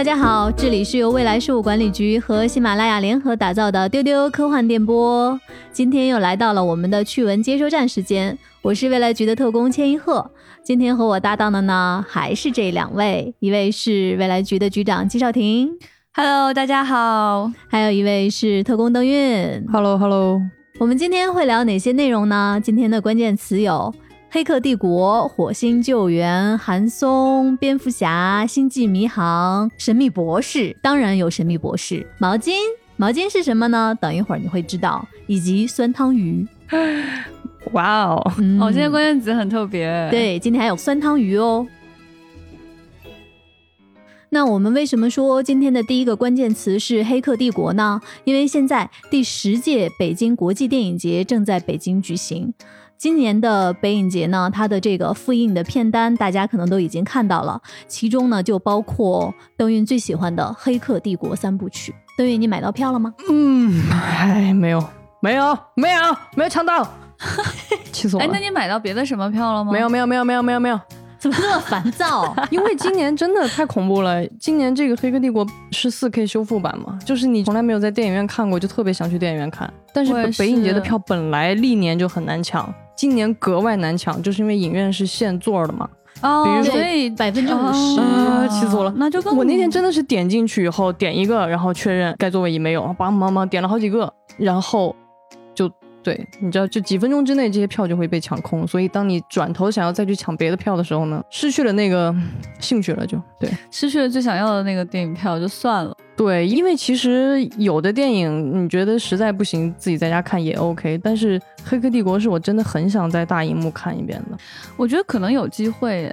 大家好，这里是由未来事务管理局和喜马拉雅联合打造的丢丢科幻电波。今天又来到了我们的趣闻接收站时间，我是未来局的特工千一鹤。今天和我搭档的呢，还是这两位，一位是未来局的局长季少廷，Hello，大家好；还有一位是特工邓运，Hello，Hello。我们今天会聊哪些内容呢？今天的关键词有。《黑客帝国》《火星救援》《韩松》《蝙蝠侠》《星际迷航》《神秘博士》，当然有神秘博士。毛巾，毛巾是什么呢？等一会儿你会知道。以及酸汤鱼。哇哦，哦，今天关键词很特别。对，今天还有酸汤鱼哦。那我们为什么说今天的第一个关键词是《黑客帝国》呢？因为现在第十届北京国际电影节正在北京举行。今年的北影节呢，它的这个复印的片单，大家可能都已经看到了，其中呢就包括邓运最喜欢的《黑客帝国》三部曲。邓运，你买到票了吗？嗯，哎，没有，没有，没有，没有抢到，气死我了！哎，那你买到别的什么票了吗？没有，没有，没有，没有，没有，没有。怎么那么烦躁？因为今年真的太恐怖了。今年这个《黑客帝国》是四 K 修复版嘛，就是你从来没有在电影院看过，就特别想去电影院看。但是北影节的票本来历年就很难抢，今年格外难抢，就是因为影院是现座的嘛。哦，比如说百分之五十，气死我了。那就更我那天真的是点进去以后点一个，然后确认该座位已没有，忙忙忙点了好几个，然后。对，你知道，就几分钟之内，这些票就会被抢空。所以，当你转头想要再去抢别的票的时候呢，失去了那个兴趣了，就对，失去了最想要的那个电影票，就算了。对，因为其实有的电影，你觉得实在不行，自己在家看也 OK。但是《黑客帝国》是我真的很想在大荧幕看一遍的。我觉得可能有机会，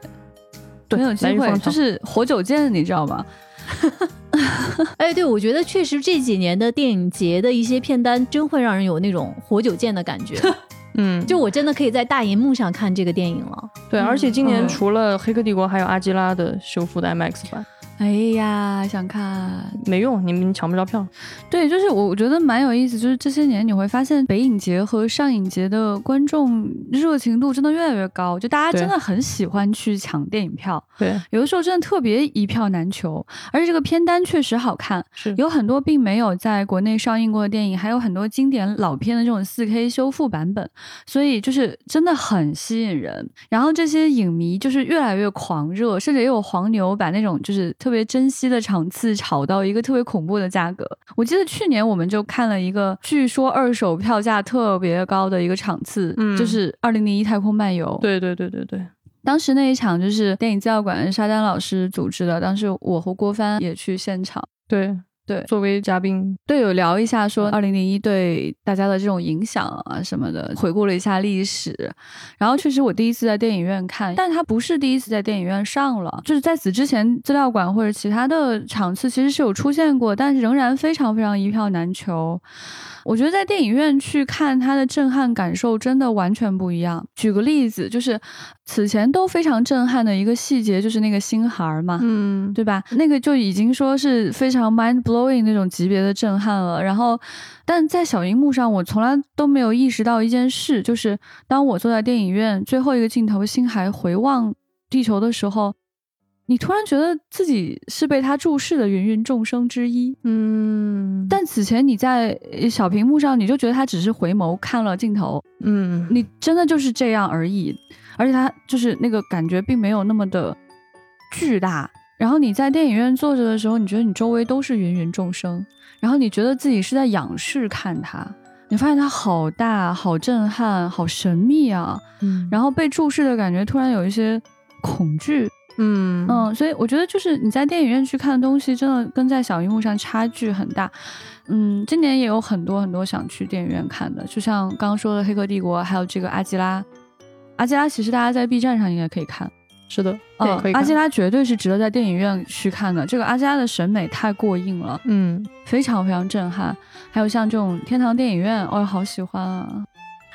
很有机会，就是活久见，你知道吗？哎，对，我觉得确实这几年的电影节的一些片单，真会让人有那种活久见的感觉。嗯，就我真的可以在大银幕上看这个电影了。对，而且今年除了《黑客帝国》，还有《阿基拉》的修复的 IMAX 版。哎呀，想看没用，你们抢不着票。对，就是我我觉得蛮有意思，就是这些年你会发现北影节和上影节的观众热情度真的越来越高，就大家真的很喜欢去抢电影票。对，有的时候真的特别一票难求，而且这个片单确实好看，是有很多并没有在国内上映过的电影，还有很多经典老片的这种四 K 修复版本，所以就是真的很吸引人。然后这些影迷就是越来越狂热，甚至也有黄牛把那种就是。特别珍惜的场次炒到一个特别恐怖的价格。我记得去年我们就看了一个，据说二手票价特别高的一个场次，嗯，就是《二零零一太空漫游》。对对对对对，当时那一场就是电影资料馆沙丹老师组织的，当时我和郭帆也去现场。对。对，作为嘉宾，队友聊一下说二零零一对大家的这种影响啊什么的，回顾了一下历史。然后确实我第一次在电影院看，但他不是第一次在电影院上了，就是在此之前资料馆或者其他的场次其实是有出现过，但是仍然非常非常一票难求。我觉得在电影院去看它的震撼感受真的完全不一样。举个例子，就是此前都非常震撼的一个细节，就是那个星孩嘛，嗯，对吧？那个就已经说是非常 mind blowing 那种级别的震撼了。然后，但在小荧幕上，我从来都没有意识到一件事，就是当我坐在电影院最后一个镜头，星孩回望地球的时候。你突然觉得自己是被他注视的芸芸众生之一，嗯，但此前你在小屏幕上，你就觉得他只是回眸看了镜头，嗯，你真的就是这样而已，而且它就是那个感觉并没有那么的巨大。然后你在电影院坐着的时候，你觉得你周围都是芸芸众生，然后你觉得自己是在仰视看它，你发现它好大、好震撼、好神秘啊，嗯，然后被注视的感觉突然有一些恐惧。嗯嗯，所以我觉得就是你在电影院去看的东西，真的跟在小荧幕上差距很大。嗯，今年也有很多很多想去电影院看的，就像刚刚说的《黑客帝国》，还有这个《阿基拉》。阿基拉其实大家在 B 站上应该可以看。是的，对，阿基拉绝对是值得在电影院去看的。这个阿基拉的审美太过硬了，嗯，非常非常震撼。还有像这种天堂电影院，哦，好喜欢啊。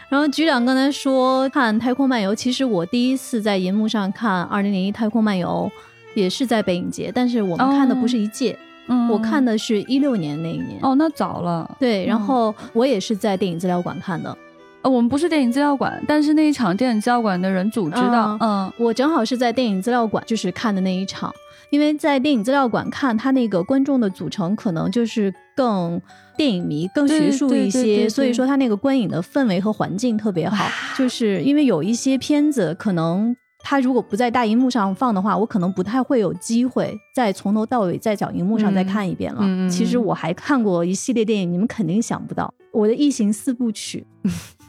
然后局长刚才说看《太空漫游》，其实我第一次在银幕上看《二零零一太空漫游》，也是在北影节，但是我们看的不是一届，嗯，我看的是一六年那一年。哦，那早了。对，然后我也是在电影资料馆看的。呃，我们不是电影资料馆，但是那一场电影资料馆的人组织的啊，嗯，我正好是在电影资料馆就是看的那一场，因为在电影资料馆看，他那个观众的组成可能就是更电影迷、更学术一些，所以说他那个观影的氛围和环境特别好。就是因为有一些片子可能。他如果不在大荧幕上放的话，我可能不太会有机会再从头到尾在小荧幕上再看一遍了。嗯嗯嗯其实我还看过一系列电影，你们肯定想不到，我的《异形四部曲》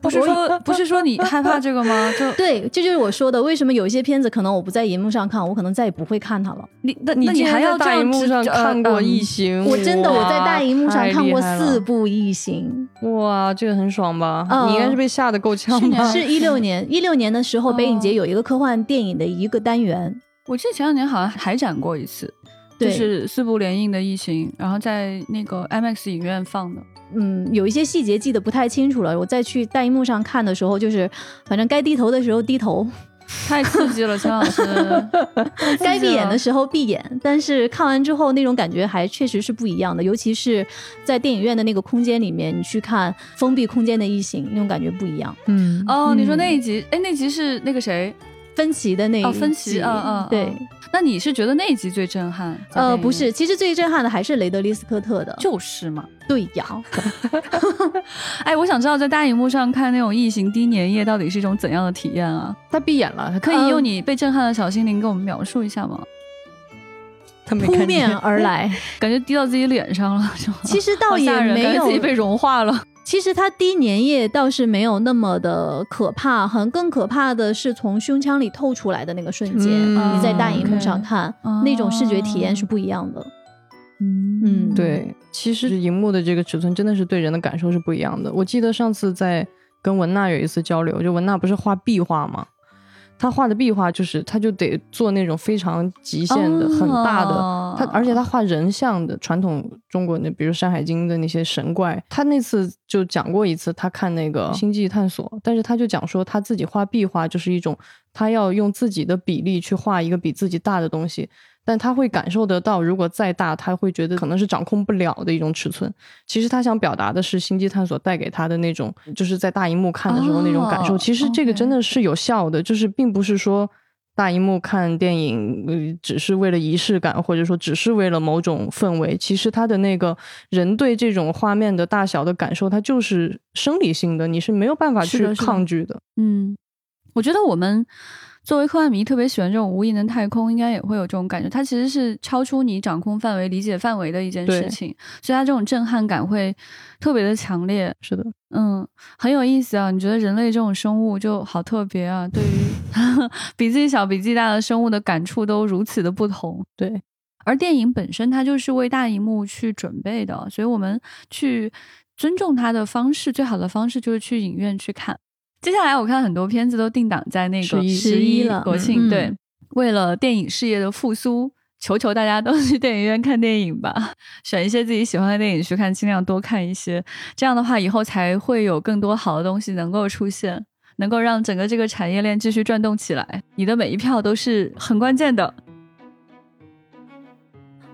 不是说不是说你害怕这个吗？就对，这就是我说的，为什么有一些片子可能我不在荧幕上看，我可能再也不会看它了。你那你还要在大荧幕上看过《异形？形》我真的我在大荧幕上看过四部《异形哇，这个很爽吧？嗯你应该是被吓得够呛去年吧？是一六年，一六年的时候，哦北影节有一个科幻电影的一个单元，我记得前两年好像还展过一次，就对是四部联映的《异形》，然后在那个 IMAX 影院放的。嗯，有一些细节记得不太清楚了。我再去大荧幕上看的时候，就是反正该低头的时候低头，太刺激了，陈老师。该闭眼的时候闭眼。但是看完之后，那种感觉还确实是不一样的，尤其是在电影院的那个空间里面，你去看封闭空间的异形，那种感觉不一样。嗯，哦，你说嗯那一集，哎，那集是那个谁？分歧的那一哦分歧嗯嗯对，嗯那你是觉得那一集最震撼？呃，不是，，其实最震撼的还是雷德利·斯科特的，就是嘛。对呀，哎，我想知道在大荧幕上看那种异形低粘液到底是一种怎样的体验啊？他闭眼了，他可以用你被震撼的小心灵给我们描述一下吗？他没扑面。而来。感觉滴到自己脸上了，是吗？其实倒也没有自己被融化了。其实它滴粘液倒是没有那么的可怕，好像更可怕的是从胸腔里透出来的那个瞬间，嗯你在大荧幕上看、哦那种视觉体验是不一样的。嗯嗯对，其实荧幕的这个尺寸真的是对人的感受是不一样的。我记得上次在跟文娜有一次交流，就文娜不是画壁画吗？她画的壁画就是，他就得做那种非常极限的、哦很大的，他而且他画人像的传统中国那，比如《山海经》的那些神怪。他那次就讲过一次，他看那个《星际探索》，但是他就讲说，他自己画壁画就是一种，他要用自己的比例去画一个比自己大的东西。但他会感受得到，如果再大，他会觉得可能是掌控不了的一种尺寸。其实他想表达的是《星际探索》带给他的那种，就是在大荧幕看的时候那种感受。哦其实这个真的是有效的，就是并不是说大荧幕看电影，呃，只是为了仪式感，或者说只是为了某种氛围。其实他的那个人对这种画面的大小的感受，它就是生理性的，你是没有办法去是的的抗拒的。嗯，我觉得我们作为科幻迷，特别喜欢这种无垠的太空，应该也会有这种感觉。它其实是超出你掌控范围、理解范围的一件事情，所以它这种震撼感会特别的强烈。是的，嗯，很有意思啊！你觉得人类这种生物就好特别啊？对于 比自己小、比自己大的生物的感触都如此的不同。对，而电影本身它就是为大荧幕去准备的，所以我们去尊重它的方式，最好的方式就是去影院去看。接下来我看很多片子都定档在那个十一了国庆，嗯对，为了电影事业的复苏。求求大家都去电影院看电影吧，选一些自己喜欢的电影去看，尽量多看一些。这样的话，以后才会有更多好的东西能够出现，能够让整个这个产业链继续转动起来。你的每一票都是很关键的。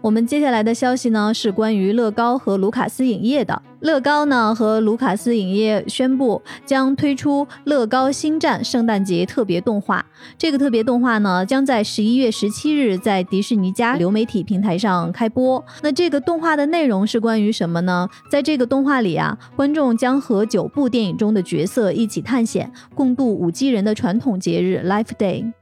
我们接下来的消息呢是关于乐高和卢卡斯影业的。乐高呢和卢卡斯影业宣布将推出乐高星战圣诞节特别动画。这个特别动画呢将在十一月十七日在迪士尼家流媒体平台上开播。那这个动画的内容是关于什么呢？在这个动画里啊，观众将和九部电影中的角色一起探险，共度五 G 人的传统节日 Life Day。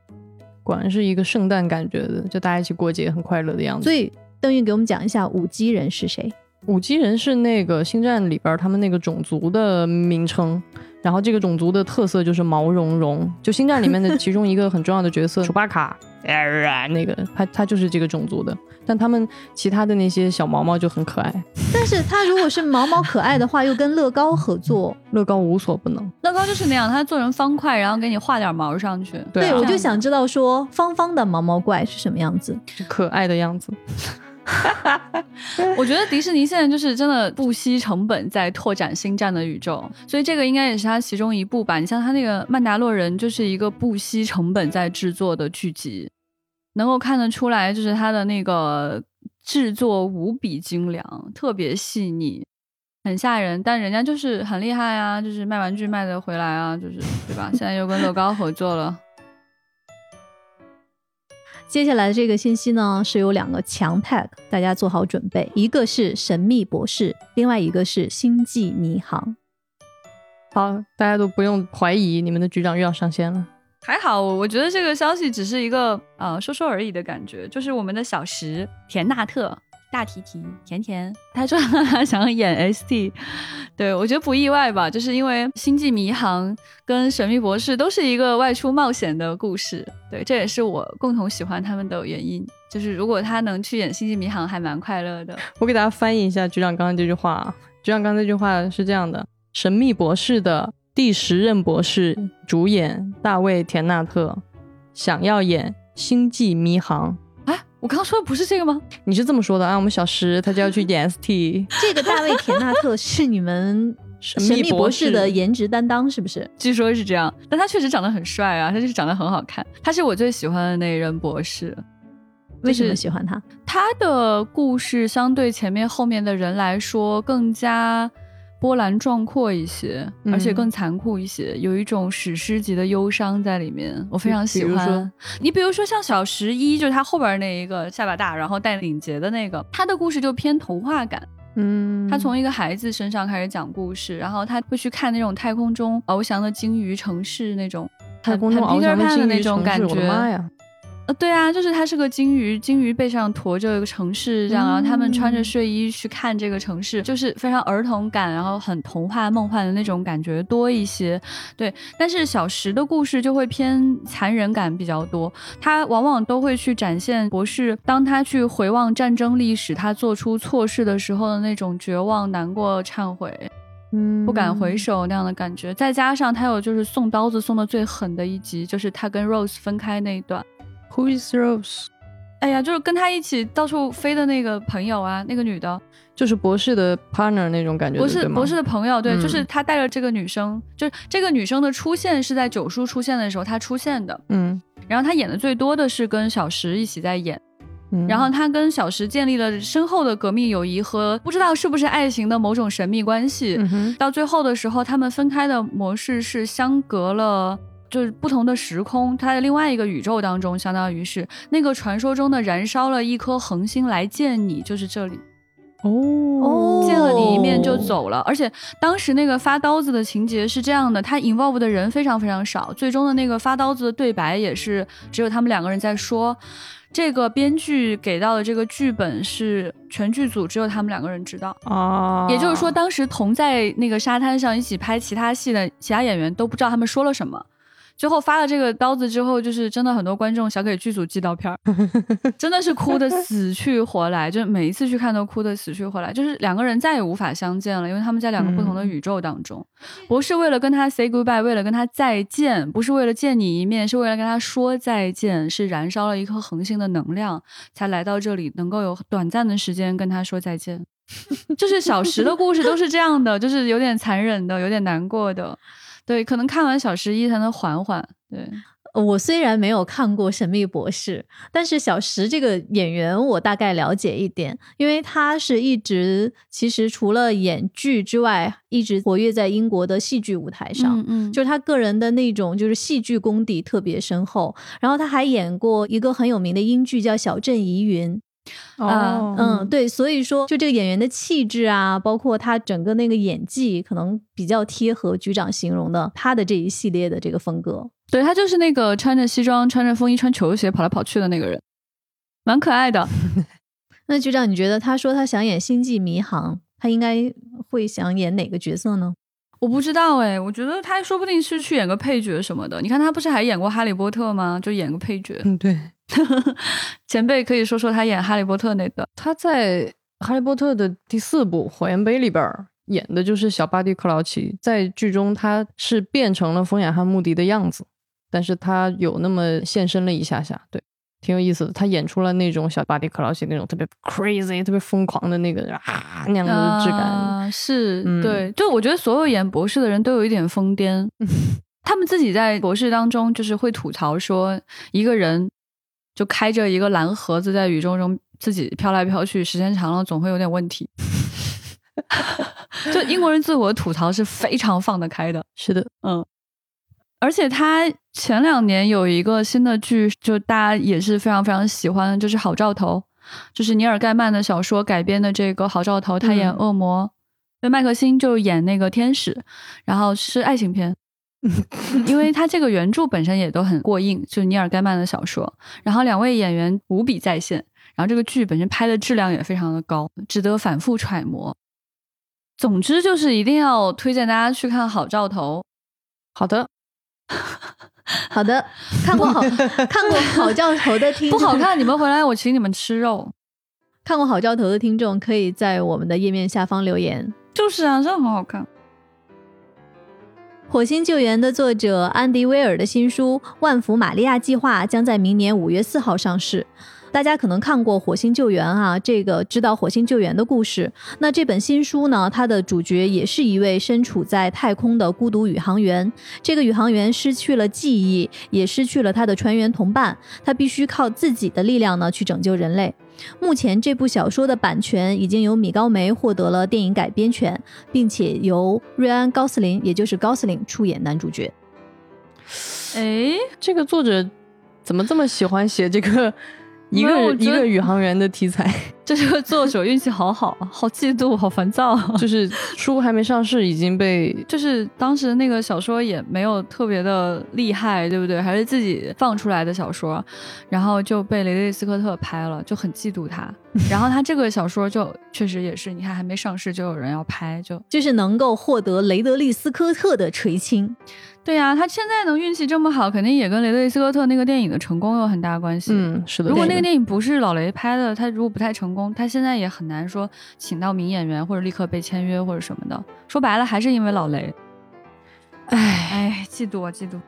果然是一个圣诞感觉的，就大家一起过节很快乐的样子。所以邓韵给我们讲一下五 G 人是谁。五级人是那个星战里边他们那个种族的名称，然后这个种族的特色就是毛茸茸，就星战里面的其中一个很重要的角色楚巴卡，呃那个他他就是这个种族的，但他们其他的那些小毛毛就很可爱，但是他如果是毛毛可爱的话，又跟乐高合作，乐高无所不能。乐高就是那样，它做成方块，然后给你画点毛上去。对啊我就想知道说方方的毛毛怪是什么样子。可爱的样子，哈 哈我觉得迪士尼现在就是真的不惜成本在拓展星战的宇宙，所以这个应该也是它其中一部吧。你像它那个《曼达洛人》，就是一个不惜成本在制作的剧集，能够看得出来，就是它的那个制作无比精良，特别细腻。很吓人，但人家就是很厉害啊，就是卖玩具卖的回来啊，就是对吧？现在又跟乐高合作了。接下来的这个信息呢，是有两个强 tag，大家做好准备，一个是《神秘博士》，另外一个是《星际迷航》。好，大家都不用怀疑，你们的局长又要上线了。还好，我觉得这个消息只是一个呃说说而已的感觉，就是我们的小石田纳特。大提提甜甜，他说他想演 ST，对我觉得不意外吧，就是因为《星际迷航》跟《神秘博士》都是一个外出冒险的故事，对，这也是我共同喜欢他们的原因。就是如果他能去演《星际迷航》，还蛮快乐的。我给大家翻译一下局长刚刚这句话，局长刚刚这句话是这样的：《神秘博士》的第十任博士主演大卫田纳特想要演《星际迷航》。我刚刚说的不是这个吗？你是这么说的啊？我们小石他就要去 演 ST。这个大卫田纳特是你们神秘博士的颜值担当，是不是？据说是这样，但他确实长得很帅啊，他就是长得很好看。他是我最喜欢的那一任博士。为什么喜欢他？他的故事相对前面后面的人来说更加。波澜壮阔一些，而且更残酷一些，有一种史诗级的忧伤在里面，我非常喜欢。你比如说像小十一，就是他后边那一个下巴大，然后戴领结的那个，他的故事就偏童话感。嗯，他从一个孩子身上开始讲故事，然后他会去看那种太空中翱翔的鲸鱼城市那种，太空中翱翔的鲸鱼城市，我的妈呀！呃，对啊，就是它是个鲸鱼，鲸鱼背上驮着一个城市，这样，然后他们穿着睡衣去看这个城市，就是非常儿童感，然后很童话梦幻的那种感觉多一些。对，但是小石的故事就会偏残忍感比较多，他往往都会去展现博士当他去回望战争历史，他做出错事的时候的那种绝望、难过、忏悔，嗯，不敢回首那样的感觉。再加上他有就是送刀子送的最狠的一集，就是他跟 Rose 分开那一段。Who is Rose？哎呀，就是跟他一起到处飞的那个朋友啊，那个女的，就是博士的 partner 那种感觉，博士博士的朋友，对，就是他带着这个女生，就是这个女生的出现是在九叔出现的时候他出现的，嗯，然后他演的最多的是跟小石一起在演，然后他跟小石建立了深厚的革命友谊和不知道是不是爱情的某种神秘关系，嗯到最后的时候他们分开的模式是相隔了。就是不同的时空，它的另外一个宇宙当中，相当于是那个传说中的燃烧了一颗恒星来见你，就是这里哦，见了你一面就走了。而且当时那个发刀子的情节是这样的，他 involve 的人非常非常少，最终的那个发刀子的对白也是只有他们两个人在说。这个编剧给到的这个剧本是全剧组只有他们两个人知道啊，也就是说，当时同在那个沙滩上一起拍其他戏的其他演员都不知道他们说了什么。最后发了这个刀子之后，就是真的很多观众想给剧组寄刀片儿，真的是哭的死去活来，就是每一次去看都哭的死去活来，就是两个人再也无法相见了，因为他们在两个不同的宇宙当中。不是为了跟他 say goodbye，为了跟他再见，不是为了见你一面，是为了跟他说再见，是燃烧了一颗恒星的能量才来到这里，能够有短暂的时间跟他说再见。就是小时的故事都是这样的，就是有点残忍的，有点难过的。对，可能看完小十一才能缓缓。对我虽然没有看过《神秘博士》，但是小石这个演员我大概了解一点，因为他是一直其实除了演剧之外，一直活跃在英国的戏剧舞台上。嗯嗯，就是他个人的那种就是戏剧功底特别深厚。然后他还演过一个很有名的英剧叫《小镇疑云》。哦，嗯，对，所以说就这个演员的气质啊，包括他整个那个演技，可能比较贴合局长形容的他的这一系列的这个风格。对他就是那个穿着西装、穿着风衣、穿球鞋跑来跑去的那个人，蛮可爱的。那局长，你觉得他说他想演《星际迷航》，他应该会想演哪个角色呢？我不知道哎，我觉得他说不定是去演个配角什么的。你看他不是还演过《哈利波特》吗？就演个配角。嗯，对。前辈可以说说他演哈利波特那个，他在哈利波特的第四部《火焰杯》里边演的就是小巴蒂克劳奇，在剧中他是变成了疯眼汉穆迪的样子，但是他有那么现身了一下下，对，挺有意思的。他演出了那种小巴蒂克劳奇那种特别 crazy、特别疯狂的那个啊那样的质感，啊是对。就我觉得所有演博士的人都有一点疯癫，他们自己在博士当中就是会吐槽说一个人。就开着一个蓝盒子在宇宙中自己飘来飘去，时间长了总会有点问题。就英国人自我吐槽是非常放得开的，是的，嗯。而且他前两年有一个新的剧，就大家也是非常非常喜欢，就是《好兆头》，就是尼尔盖曼的小说改编的这个《好兆头》，他演恶魔，对麦克辛就演那个天使，然后是爱情片，因为他这个原著本身也都很过硬，就是尼尔盖曼的小说，然后两位演员无比在线，然后这个剧本身拍的质量也非常的高，值得反复揣摩。总之就是一定要推荐大家去看《好兆头》。好的。好的，看过好 看过好兆头的听不好看，你们回来我请你们吃肉。看过好兆头的听众可以在我们的页面下方留言。就是啊，真的很好看。火星救援的作者安迪威尔的新书《万福玛利亚计划》将在明年五月四号上市。大家可能看过《火星救援》啊，这个知道《火星救援》的故事。那这本新书呢，它的主角也是一位身处在太空的孤独宇航员。这个宇航员失去了记忆，也失去了他的船员同伴，他必须靠自己的力量呢去拯救人类。目前这部小说的版权已经由米高梅获得了电影改编权，并且由瑞安·高斯林，也就是高斯林出演男主角。哎，这个作者怎么这么喜欢写这个？一个一个宇航员的题材，这个作者运气好好，好嫉妒，好烦躁。就是书还没上市，已经被 就是当时那个小说也没有特别的厉害，对不对？还是自己放出来的小说，然后就被雷德利·斯科特拍了，就很嫉妒他。然后他这个小说就确实也是，你看还没上市就有人要拍，就就是能够获得雷德利·斯科特的垂青。对呀，他现在能运气这么好，肯定也跟雷德利·斯科特那个电影的成功有很大关系。嗯，是的。如果那个电影不是老雷拍的，他如果不太成功，他现在也很难说请到名演员或者立刻被签约或者什么的。说白了，还是因为老雷。哎哎，嫉妒啊，嫉妒！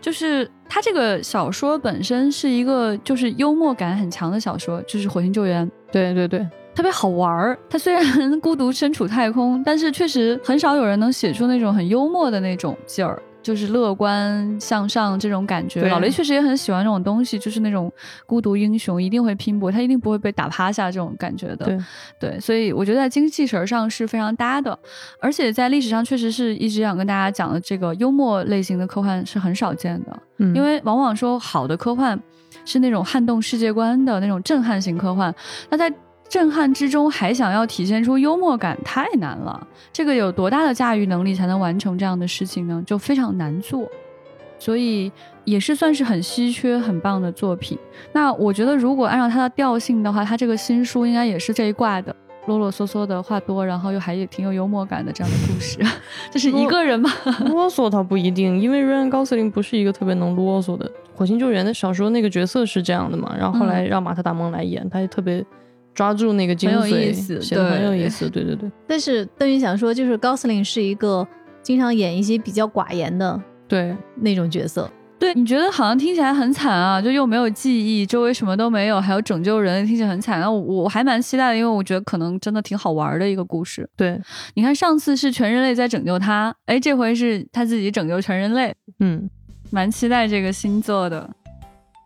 就是他这个小说本身是一个就是幽默感很强的小说，就是《火星救援》。对对对，特别好玩儿。他虽然 孤独身处太空，但是确实很少有人能写出那种很幽默的那种劲儿。就是乐观向上这种感觉，老雷确实也很喜欢这种东西，就是那种孤独英雄一定会拼搏，他一定不会被打趴下这种感觉的。对对，所以我觉得在精气神上是非常搭的，而且在历史上确实是一直想跟大家讲的，这个幽默类型的科幻是很少见的，因为往往说好的科幻是那种撼动世界观的那种震撼型科幻，那在。震撼之中还想要体现出幽默感，太难了。这个有多大的驾驭能力才能完成这样的事情呢？就非常难做，所以也是算是很稀缺、很棒的作品。那我觉得，如果按照它的调性的话，它这个新书应该也是这一挂的，啰啰嗦嗦的话多，然后又还也挺有幽默感的这样的故事。这是一个人吗？啰嗦倒不一定，因为瑞安·高斯林不是一个特别能啰嗦的。火星救援的小说那个角色是这样的嘛？然后后来让马特·达蒙来演，他也特别。抓住那个精髓，写的很有意思，对对对。但是邓云想说，就是高司令是一个经常演一些比较寡言的，对那种角色。对，你觉得好像听起来很惨啊，就又没有记忆，周围什么都没有，还有拯救人，听起来很惨。那我我还蛮期待的，因为我觉得可能真的挺好玩的一个故事。对，你看上次是全人类在拯救他，哎，这回是他自己拯救全人类。嗯，蛮期待这个新作的。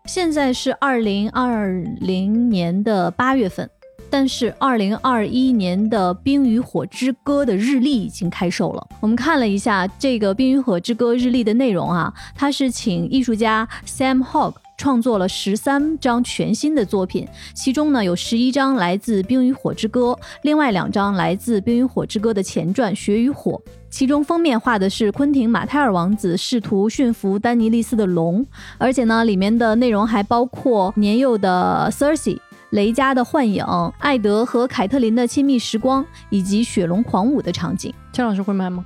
现在是二零二零年的八月份。但是，二零二一年的《冰与火之歌》的日历已经开售了。我们看了一下这个《冰与火之歌》日历的内容啊，它是请艺术家 Sam Hogg 创作了十三张全新的作品，其中呢有十一张来自《冰与火之歌》，另外两张来自《冰与火之歌》的前传《雪与火》。其中封面画的是昆汀·马泰尔王子试图驯服丹尼利斯的龙，而且呢，里面的内容还包括年幼的 Cersei。雷加的幻影，艾德和凯特琳的亲密时光，以及雪龙狂舞的场景，姜老师会买吗？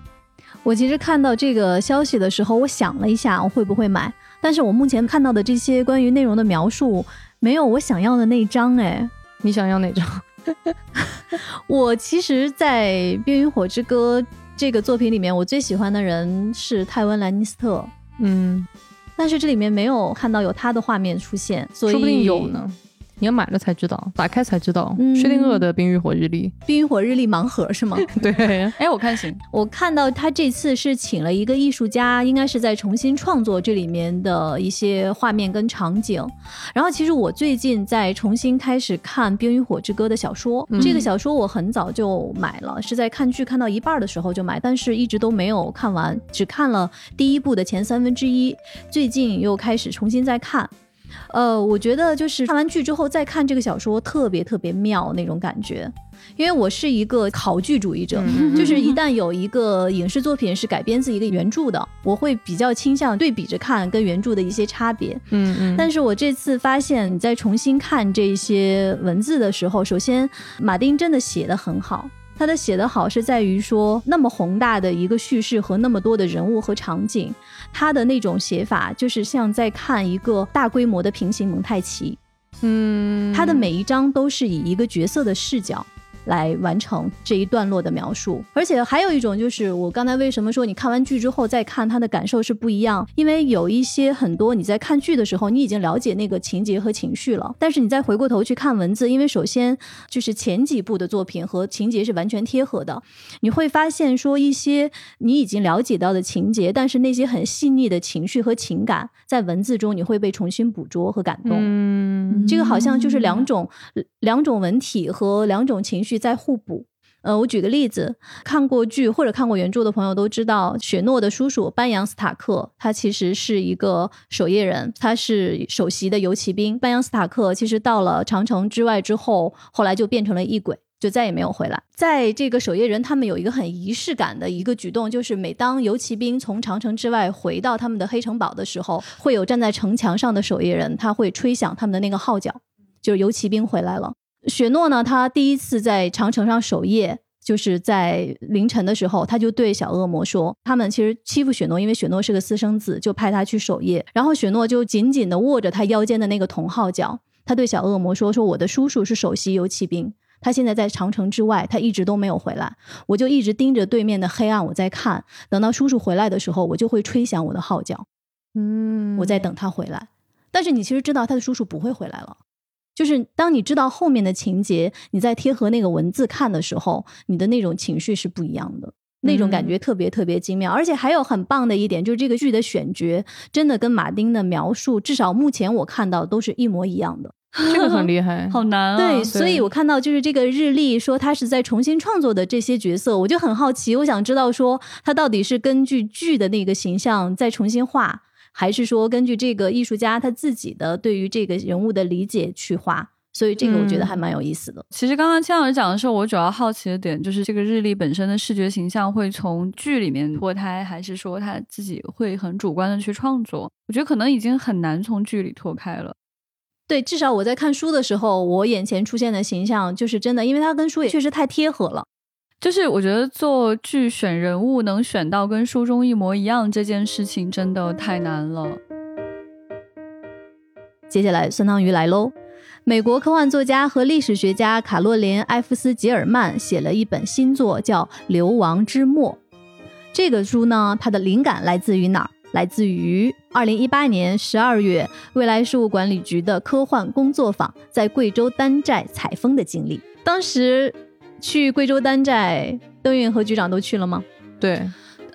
我其实看到这个消息的时候，我想了一下，我会不会买？但是我目前看到的这些关于内容的描述，没有我想要的那张。哎，你想要哪张？我其实，在《冰与火之歌》这个作品里面，我最喜欢的人是泰温·兰尼斯特。嗯，但是这里面没有看到有他的画面出现，所以说不定有呢。你要买了才知道，打开才知道。嗯薛定谔的《冰与火日历冰与火日历盲盒是吗？》，对，哎，我看行，我看到他这次是请了一个艺术家，应该是在重新创作这里面的一些画面跟场景。然后，其实我最近在重新开始看《冰与火之歌》的小说，嗯这个小说我很早就买了，是在看剧看到一半的时候就买，但是一直都没有看完，只看了第一部的前三分之一。最近又开始重新再看。呃，我觉得就是看完剧之后再看这个小说，特别特别妙那种感觉。因为我是一个考据主义者，嗯就是一旦有一个影视作品是改编自一个原著的，我会比较倾向对比着看跟原著的一些差别。嗯嗯，但是我这次发现，你在重新看这些文字的时候，首先马丁真的写的很好。他的写的好是在于说，那么宏大的一个叙事和那么多的人物和场景，他的那种写法就是像在看一个大规模的平行蒙太奇。嗯，它的每一章都是以一个角色的视角来完成这一段落的描述，而且还有一种就是我刚才为什么说你看完剧之后再看它的感受是不一样，因为有一些很多你在看剧的时候你已经了解那个情节和情绪了，但是你再回过头去看文字，因为首先就是前几部的作品和情节是完全贴合的，你会发现说一些你已经了解到的情节，但是那些很细腻的情绪和情感在文字中你会被重新捕捉和感动。嗯，这个好像就是两种两种文体和两种情绪在互补。呃，我举个例子，看过剧或者看过原著的朋友都知道，雪诺的叔叔班扬斯塔克，他其实是一个守夜人，他是首席的游骑兵。班扬斯塔克其实到了长城之外之后，后来就变成了异鬼。就再也没有回来。在这个守夜人，他们有一个很仪式感的一个举动，就是每当游骑兵从长城之外回到他们的黑城堡的时候，会有站在城墙上的守夜人，他会吹响他们的那个号角，就是游骑兵回来了。雪诺呢，他第一次在长城上守夜。就是在凌晨的时候，他就对小恶魔说：“他们其实欺负雪诺，因为雪诺是个私生子，就派他去守夜。然后雪诺就紧紧的握着他腰间的那个铜号角，他对小恶魔说：‘说我的叔叔是首席游骑兵，他现在在长城之外，他一直都没有回来。我就一直盯着对面的黑暗，我在看。等到叔叔回来的时候，我就会吹响我的号角，嗯，我在等他回来。但是你其实知道，他的叔叔不会回来了。”就是当你知道后面的情节，你在贴合那个文字看的时候，你的那种情绪是不一样的，那种感觉特别特别精妙。而且还有很棒的一点，就是这个剧的选角真的跟马丁的描述，至少目前我看到都是一模一样的。这个很厉害，好难啊！对，所以我看到就是这个日历说他是在重新创作的这些角色，我就很好奇，我想知道说他到底是根据剧的那个形象再重新画。还是说根据这个艺术家他自己的对于这个人物的理解去画，所以这个我觉得还蛮有意思的。其实刚刚千老师讲的时候，我主要好奇的点就是这个日历本身的视觉形象会从剧里面脱胎，还是说他自己会很主观的去创作？我觉得可能已经很难从剧里脱开了。对，至少我在看书的时候，我眼前出现的形象就是真的，因为它跟书也确实太贴合了。就是我觉得做剧选人物能选到跟书中一模一样这件事情真的太难了。接下来，酸汤鱼来喽！美国科幻作家和历史学家卡洛琳·埃夫斯·吉尔曼写了一本新作，叫《流亡之末》。这个书呢，它的灵感来自于哪儿？来自于2018年12月，未来事务管理局的科幻工作坊在贵州丹寨采风的经历。当时去贵州丹寨，邓运和局长都去了吗？对，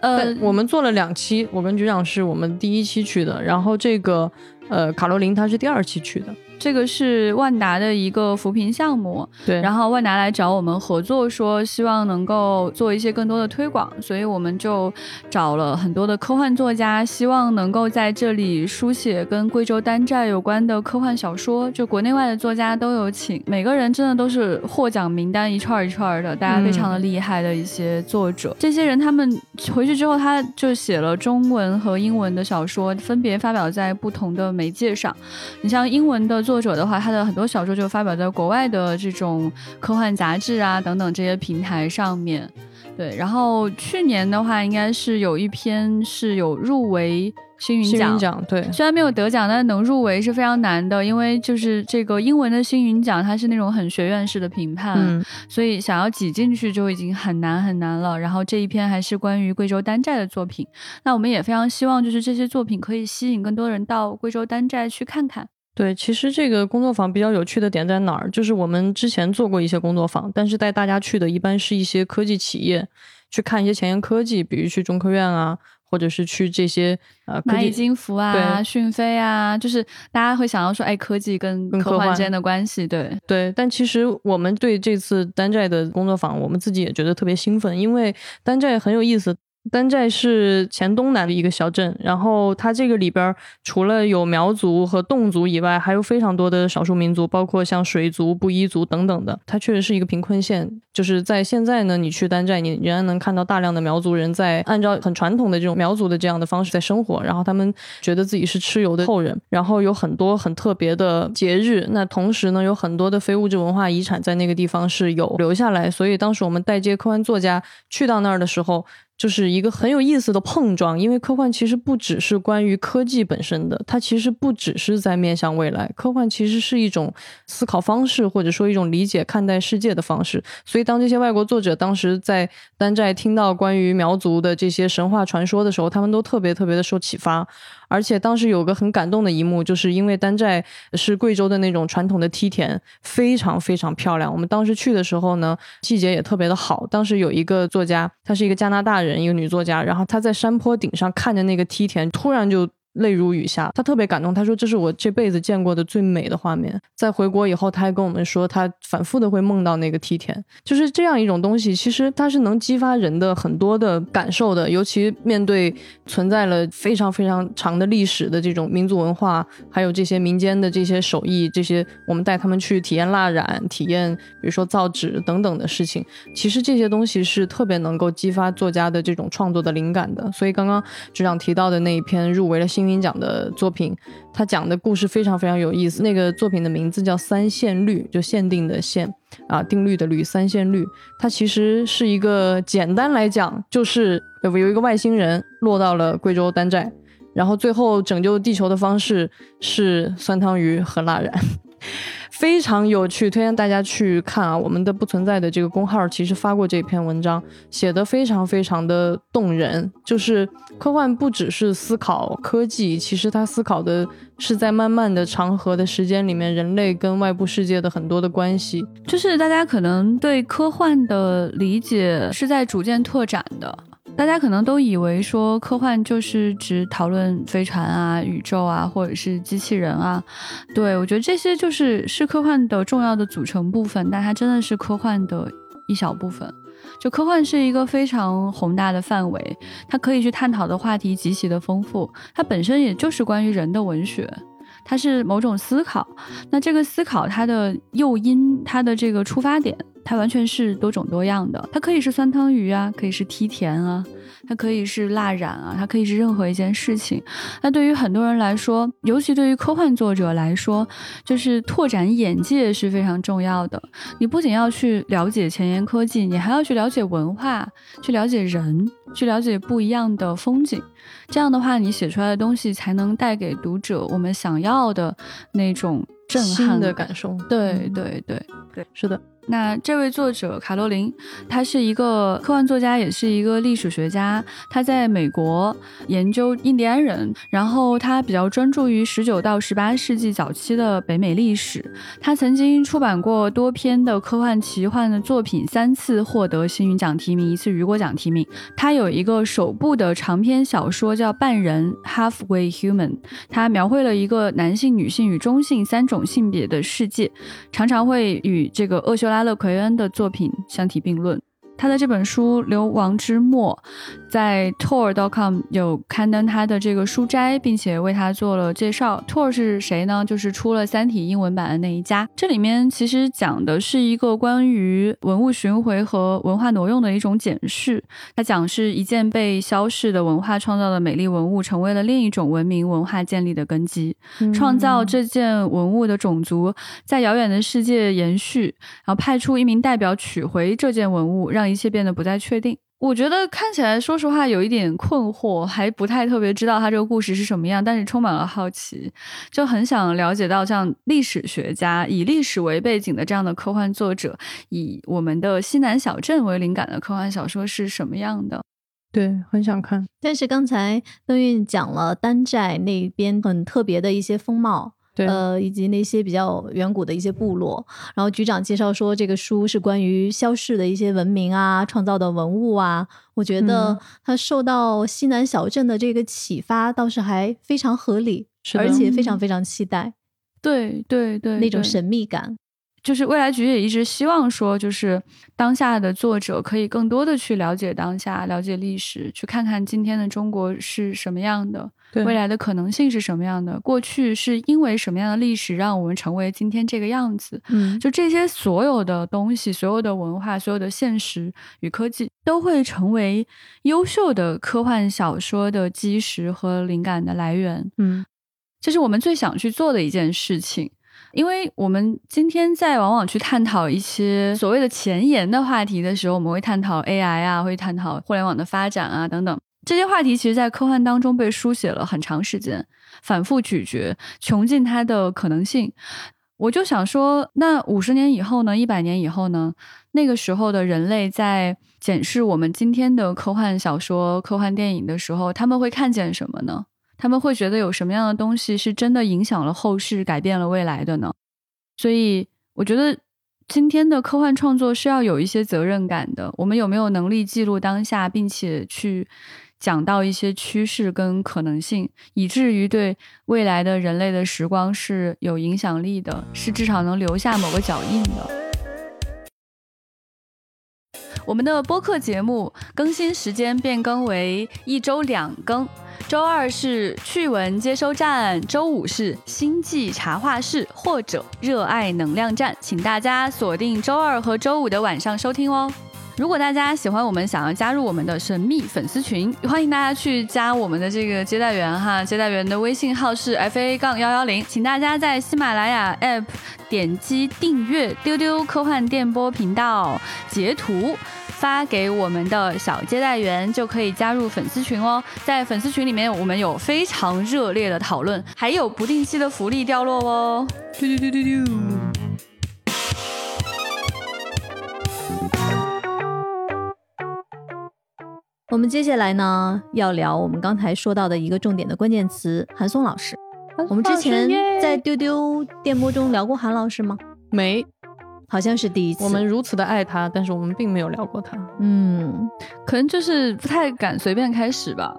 呃，我们做了两期，我跟局长是我们第一期去的，然后这个呃卡罗琳她是第二期去的。这个是万达的一个扶贫项目，对，然后万达来找我们合作，说希望能够做一些更多的推广，所以我们就找了很多的科幻作家，希望能够在这里书写跟贵州丹寨有关的科幻小说，就国内外的作家都有请，每个人真的都是获奖名单一串一串的，大家非常的厉害的一些作者。这些人他们回去之后，他就写了中文和英文的小说，分别发表在不同的媒介上。你像英文的作者的话，他的很多小说就发表在国外的这种科幻杂志啊等等这些平台上面。对，然后去年的话，应该是有一篇是有入围星云星奖。云奖对，虽然没有得奖，但是能入围是非常难的，因为就是这个英文的星云奖，它是那种很学院式的评判，嗯所以想要挤进去就已经很难很难了。然后这一篇还是关于贵州丹寨的作品，那我们也非常希望就是这些作品可以吸引更多人到贵州丹寨去看看。对，其实这个工作坊比较有趣的点在哪儿？就是我们之前做过一些工作坊，但是带大家去的一般是一些科技企业，去看一些前沿科技，比如去中科院啊，或者是去这些呃蚂蚁金服啊、讯飞啊，就是大家会想要说，哎，科技跟跟科幻科幻之间的关系，对，对，但其实我们对这次丹寨的工作坊，我们自己也觉得特别兴奋，因为丹寨很有意思。丹寨是黔东南的一个小镇，然后它这个里边除了有苗族和侗族以外，还有非常多的少数民族，包括像水族、布依族等等的。它确实是一个贫困县，就是在现在呢，你去丹寨，你仍然能看到大量的苗族人在按照很传统的这种苗族的这样的方式在生活，然后他们觉得自己是蚩尤的后人，然后有很多很特别的节日。那同时呢，有很多的非物质文化遗产在那个地方是有留下来，所以当时我们带这些科幻作家去到那儿的时候。就是一个很有意思的碰撞，因为科幻其实不只是关于科技本身的，它其实不只是在面向未来，科幻其实是一种思考方式，或者说一种理解看待世界的方式。所以，当这些外国作者当时在丹寨听到关于苗族的这些神话传说的时候，他们都特别特别的受启发。而且当时有个很感动的一幕，就是因为丹寨是贵州的那种传统的梯田，非常非常漂亮。我们当时去的时候呢，季节也特别的好。当时有一个作家，她是一个加拿大人，一个女作家，然后她在山坡顶上看着那个梯田，突然就。泪如雨下，他特别感动。他说：“这是我这辈子见过的最美的画面。”在回国以后，他还跟我们说，他反复的会梦到那个梯田，就是这样一种东西。其实它是能激发人的很多的感受的，尤其面对存在了非常非常长的历史的这种民族文化，还有这些民间的这些手艺，这些我们带他们去体验蜡染、体验比如说造纸等等的事情。其实这些东西是特别能够激发作家的这种创作的灵感的。所以刚刚局长提到的那一篇入围了新。金奖的作品，他讲的故事非常非常有意思。那个作品的名字叫《三线律》，就限定的限啊，定律的律，三线律。它其实是一个简单来讲，就是有有一个外星人落到了贵州丹寨，然后最后拯救地球的方式是酸汤鱼和蜡染。非常有趣，推荐大家去看啊！我们的不存在的这个公号其实发过这篇文章，写的非常非常的动人。就是科幻不只是思考科技，其实它思考的是在慢慢的长河的时间里面，人类跟外部世界的很多的关系。就是大家可能对科幻的理解是在逐渐拓展的。大家可能都以为说科幻就是指讨论飞船啊、宇宙啊，或者是机器人啊。对我觉得这些就是是科幻的重要的组成部分，但它真的是科幻的一小部分。就科幻是一个非常宏大的范围，它可以去探讨的话题极其的丰富。它本身也就是关于人的文学，它是某种思考。那这个思考它的诱因，它的这个出发点。它完全是多种多样的，它可以是酸汤鱼啊，可以是梯田啊，它可以是蜡染啊，它可以是任何一件事情。那对于很多人来说，尤其对于科幻作者来说，就是拓展眼界是非常重要的。你不仅要去了解前沿科技，你还要去了解文化，去了解人，去了解不一样的风景。这样的话，你写出来的东西才能带给读者我们想要的那种震撼的感受。对对对对，是的。那这位作者卡洛琳，他是一个科幻作家，也是一个历史学家。他在美国研究印第安人，然后他比较专注于十九到十八世纪早期的北美历史。他曾经出版过多篇的科幻奇幻的作品，三次获得星云奖提名，一次雨果奖提名。他有一个首部的长篇小说叫《半人》（Halfway Human），他描绘了一个男性、女性与中性三种性别的世界，常常会与这个厄修拉。拉勒奎恩的作品相提并论。他的这本书《流亡之末》在 Tor.com 有刊登他的这个书摘，并且为他做了介绍。Tor 是谁呢？就是出了《三体》英文版的那一家。这里面其实讲的是一个关于文物巡回和文化挪用的一种检视。他讲是一件被消逝的文化创造的美丽文物，成为了另一种文明文化建立的根基。创造这件文物的种族在遥远的世界延续，然后派出一名代表取回这件文物，让一切变得不再确定。我觉得看起来，说实话有一点困惑，还不太特别知道他这个故事是什么样，但是充满了好奇，就很想了解到像历史学家以历史为背景的这样的科幻作者，以我们的西南小镇为灵感的科幻小说是什么样的。对，很想看。但是刚才邓韵讲了丹寨那边很特别的一些风貌。对呃，以及那些比较远古的一些部落。然后局长介绍说，这个书是关于消逝的一些文明啊，创造的文物啊。我觉得嗯他受到西南小镇的这个启发，倒是还非常合理，是而且非常非常期待对对对，对那种神秘感。就是未来局也一直希望说，就是当下的作者可以更多的去了解当下，了解历史，去看看今天的中国是什么样的，对未来的可能性是什么样的，过去是因为什么样的历史让我们成为今天这个样子。嗯，就这些所有的东西，所有的文化，所有的现实与科技，都会成为优秀的科幻小说的基石和灵感的来源。嗯这是我们最想去做的一件事情。因为我们今天在往往去探讨一些所谓的前沿的话题的时候，我们会探讨 AI 啊，会探讨互联网的发展啊等等。这些话题其实，在科幻当中被书写了很长时间，反复咀嚼，穷尽它的可能性。我就想说，那五十年以后呢？一百年以后呢？那个时候的人类在检视我们今天的科幻小说、科幻电影的时候，他们会看见什么呢？他们会觉得有什么样的东西是真的影响了后世、改变了未来的呢？所以，我觉得今天的科幻创作是要有一些责任感的。我们有没有能力记录当下，并且去讲到一些趋势跟可能性，以至于对未来的人类的时光是有影响力的，是至少能留下某个脚印的。我们的播客节目更新时间变更为一周两更，周二是趣闻接收站，周五是星际茶话室或者热爱能量站，请大家锁定周二和周五的晚上收听哦。如果大家喜欢我们，想要加入我们的神秘粉丝群，欢迎大家去加我们的这个接待员哈，接待员的微信号是 f a 杠幺幺零，请大家在喜马拉雅 app 点击订阅丢丢科幻电波频道，截图。发给我们的小接待员就可以加入粉丝群哦，在粉丝群里面，我们有非常热烈的讨论，还有不定期的福利掉落哦。丢丢丢丢丢。我们接下来呢，要聊我们刚才说到的一个重点的关键词——韩松老师。我们之前在丢丢电波中聊过韩老师吗？没，好像是第一次。我们如此的爱他，但是我们并没有聊过他。嗯，可能就是不太敢随便开始吧。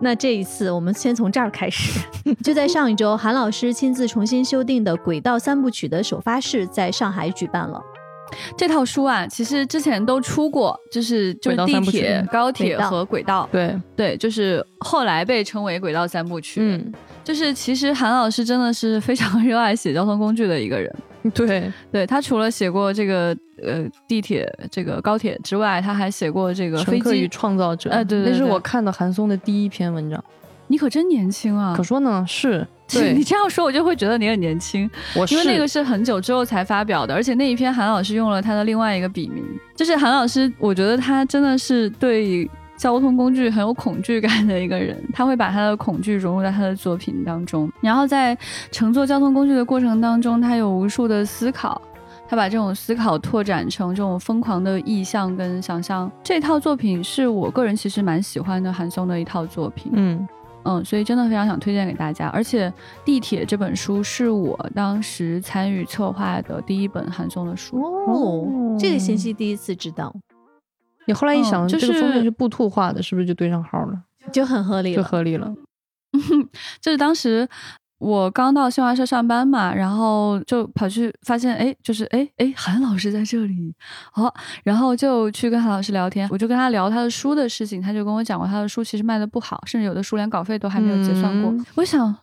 那这一次我们先从这儿开始。就在上一周，韩老师亲自重新修订的《轨道三部曲》的首发式在上海举办了。这套书啊，其实之前都出过，就是就是地铁、高铁轨道和轨道。对，对，就是后来被称为轨道三部曲。嗯，就是其实韩老师真的是非常 热爱写交通工具的一个人。对，对他除了写过这个呃地铁、这个高铁之外，他还写过这个飞乘客与。创造者。哎对对对那是我看的韩松的第一篇文章。你可真年轻啊！可说呢，是 对你这样说，我就会觉得你很年轻，我是因为那个是很久之后才发表的，而且那一篇韩老师用了他的另外一个笔名，就是韩老师，我觉得他真的是对交通工具很有恐惧感的一个人，他会把他的恐惧融入到他的作品当中，然后在乘坐交通工具的过程当中，他有无数的思考。他把这种思考拓展成这种疯狂的意象跟想象，这套作品是我个人其实蛮喜欢的韩松的一套作品。嗯，嗯，所以真的非常想推荐给大家。而且《地铁》这本书是我当时参与策划的第一本韩松的书。哦，这个信息第一次知道，你后来一想，嗯就是这个封面是布兔画的，是不是就对上号了？就很合理就。合理了。就是当时我刚到新华社上班嘛，然后就跑去发现，哎，就是哎哎，韩老师在这里，好、然后就去跟韩老师聊天，我就跟他聊他的书的事情，他就跟我讲过他的书其实卖的不好，甚至有的书连稿费都还没有结算过。嗯我想。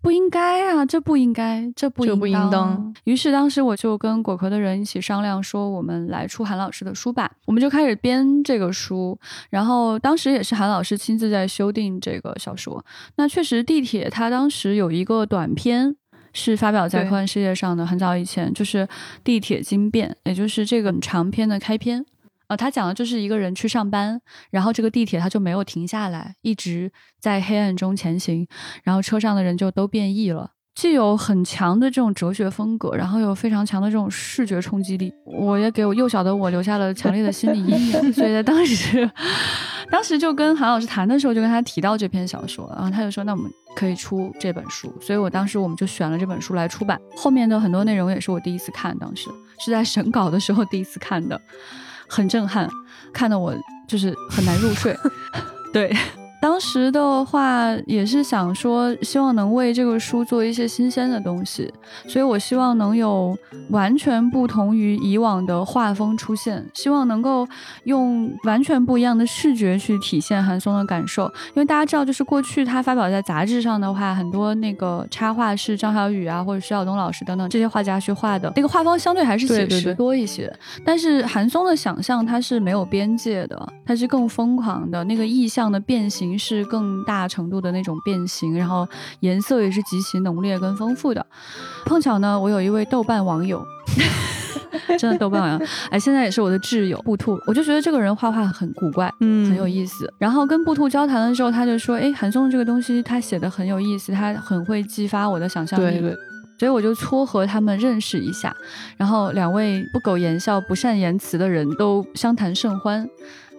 不应该啊，这不应该，这不应当当。于是当时我就跟果壳的人一起商量，说我们来出韩老师的书吧。我们就开始编这个书，然后当时也是韩老师亲自在修订这个小说。那确实，地铁它当时有一个短篇是发表在科幻世界上的，很早以前就是《地铁惊变》，也就是这个长篇的开篇。呃，他讲的就是一个人去上班，然后这个地铁它就没有停下来，一直在黑暗中前行，然后车上的人就都变异了。既有很强的这种哲学风格，然后有非常强的这种视觉冲击力，我也给我幼小的我留下了强烈的心理阴影。所以在当时，当时就跟韩老师谈的时候，就跟他提到这篇小说，然后他就说：“那我们可以出这本书。”所以我当时我们就选了这本书来出版。后面的很多内容也是我第一次看，当时是在审稿的时候第一次看的，很震撼，看得我就是很难入睡。对。当时的话也是想说，希望能为这个书做一些新鲜的东西，所以我希望能有完全不同于以往的画风出现，希望能够用完全不一样的视觉去体现韩松的感受。因为大家知道，就是过去他发表在杂志上的话，很多那个插画是张小雨啊或者徐晓东老师等等这些画家去画的，那个画风相对还是写实多一些。但是韩松的想象它是没有边界的，它是更疯狂的，那个意象的变形。是更大程度的那种变形，然后颜色也是极其浓烈跟丰富的。碰巧呢，我有一位豆瓣网友，真的豆瓣网友，哎，现在也是我的挚友布兔。我就觉得这个人画画很古怪，嗯，很有意思。然后跟布兔交谈的时候，他就说：“哎，韩松这个东西他写的很有意思，他很会激发我的想象力。”对对。所以我就撮合他们认识一下，然后两位不苟言笑、不善言辞的人都相谈甚欢。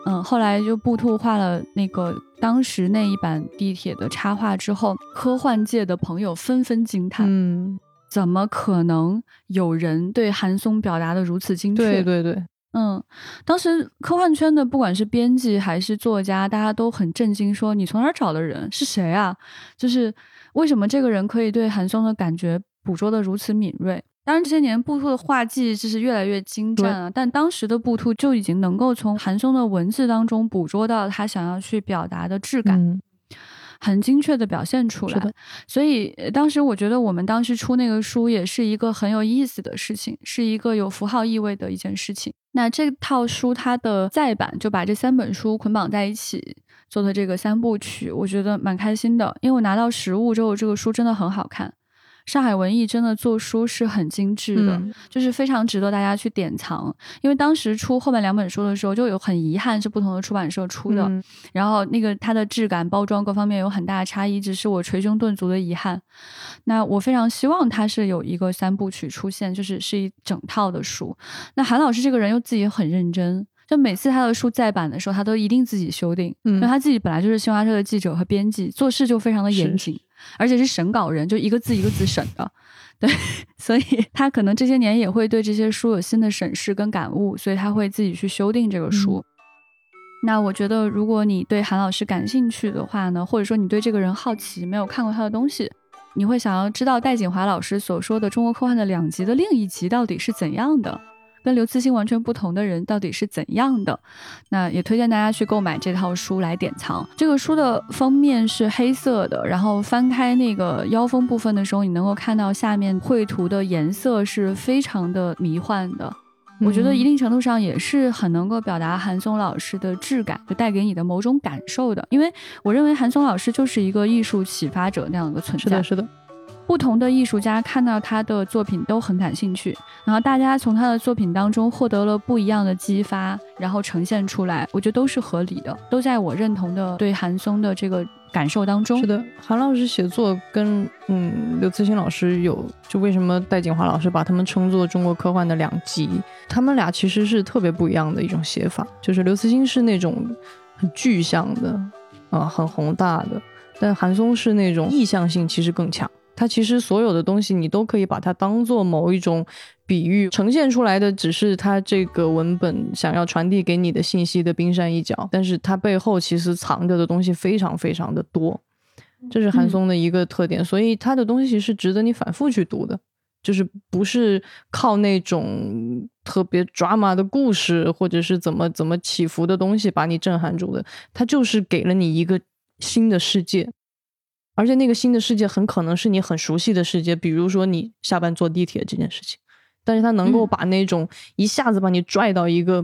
嗯，后来就布兔画了那个当时那一版地铁的插画之后，科幻界的朋友纷纷惊叹：嗯，怎么可能有人对韩松表达的如此精确？对对对，嗯，当时科幻圈的不管是编辑还是作家，大家都很震惊，说你从哪儿找的人？是谁啊？就是为什么这个人可以对韩松的感觉捕捉的如此敏锐？当然，这些年布兔的画技就是越来越精湛了。但当时的布兔就已经能够从韩松的文字当中捕捉到他想要去表达的质感，很精确的表现出来。所以当时我觉得，我们当时出那个书也是一个很有意思的事情，是一个有符号意味的一件事情。那这套书它的再版就把这三本书捆绑在一起做的这个三部曲，我觉得蛮开心的，因为我拿到实物之后，这个书真的很好看。上海文艺真的做书是很精致的，就是非常值得大家去典藏。因为当时出后面两本书的时候，就有很遗憾是不同的出版社出的，然后那个它的质感、包装各方面有很大的差异，只是我捶胸顿足的遗憾。那我非常希望它是有一个三部曲出现，就是是一整套的书。那韩老师这个人又自己很认真。就每次他的书再版的时候，他都一定自己修订，因为他自己本来就是新华社的记者和编辑，做事就非常的严谨，而且是审稿人，就一个字一个字审的。对，所以他可能这些年也会对这些书有新的审视跟感悟，所以他会自己去修订这个书。那我觉得，如果你对韩老师感兴趣的话呢，或者说你对这个人好奇，没有看过他的东西，你会想要知道戴锦华老师所说的中国科幻的两极的另一极到底是怎样的。跟刘慈欣完全不同的人到底是怎样的？那也推荐大家去购买这套书来典藏。这个书的封面是黑色的，然后翻开那个腰封部分的时候，你能够看到下面绘图的颜色是非常的迷幻的。我觉得一定程度上也是很能够表达韩松老师的质感，就带给你的某种感受的。因为我认为韩松老师就是一个艺术启发者那样的存在。是的，是的。不同的艺术家看到他的作品都很感兴趣，然后大家从他的作品当中获得了不一样的激发，然后呈现出来，我觉得都是合理的，都在我认同的对韩松的这个感受当中。是的，韩老师写作跟嗯刘慈欣老师有，就为什么戴锦华老师把他们称作中国科幻的两极？他们俩其实是特别不一样的一种写法，就是刘慈欣是那种很具象的啊，很宏大的，但韩松是那种意象性其实更强。它其实所有的东西，你都可以把它当做某一种比喻呈现出来的，只是它这个文本想要传递给你的信息的冰山一角。但是它背后其实藏着的东西非常非常的多，这是韩松的一个特点。所以他的东西是值得你反复去读的，就是不是靠那种特别 drama 的故事或者是怎么怎么起伏的东西把你震撼住的，他就是给了你一个新的世界。而且那个新的世界很可能是你很熟悉的世界，比如说你下班坐地铁这件事情，但是他能够把那种一下子把你拽到一个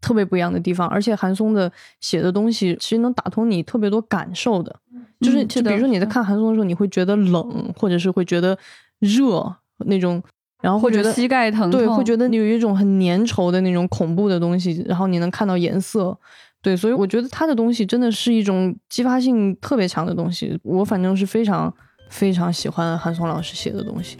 特别不一样的地方，而且韩松的写的东西其实能打通你特别多感受的，就是就比如说你在看韩松的时候，你会觉得冷，或者是会觉得热那种，然后会觉得膝盖疼，对，会觉得。你有一种很粘稠的那种恐怖的东西，然后你能看到颜色。对，所以我觉得他的东西真的是一种激发性特别强的东西，我反正是非常非常喜欢韩松老师写的东西。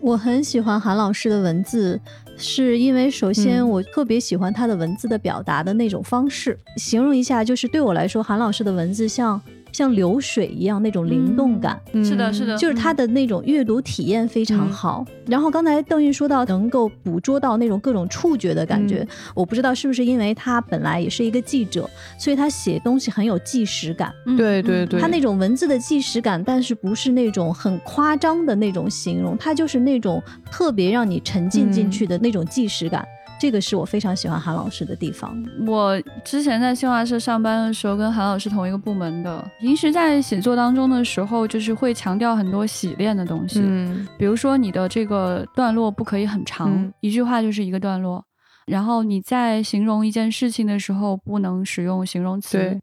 我很喜欢韩老师的文字，是因为首先嗯我特别喜欢他的文字的表达的那种方式。形容一下，就是对我来说，韩老师的文字像像流水一样那种灵动感。是的，嗯是的，就是他的那种阅读体验非常好。然后刚才邓韵说到能够捕捉到那种各种触觉的感觉，嗯我不知道是不是因为他本来也是一个记者，所以他写东西很有纪实感。嗯对对对他那种文字的纪实感，但是不是那种很夸张的那种形容，他就是那种特别让你沉浸进去的那种纪实感。这个是我非常喜欢韩老师的地方。我之前在新华社上班的时候，跟韩老师同一个部门的，平时在写作当中的时候，就是会强调很多洗练的东西，嗯比如说你的这个段落不可以很长，嗯一句话就是一个段落。然后你在形容一件事情的时候，不能使用形容词。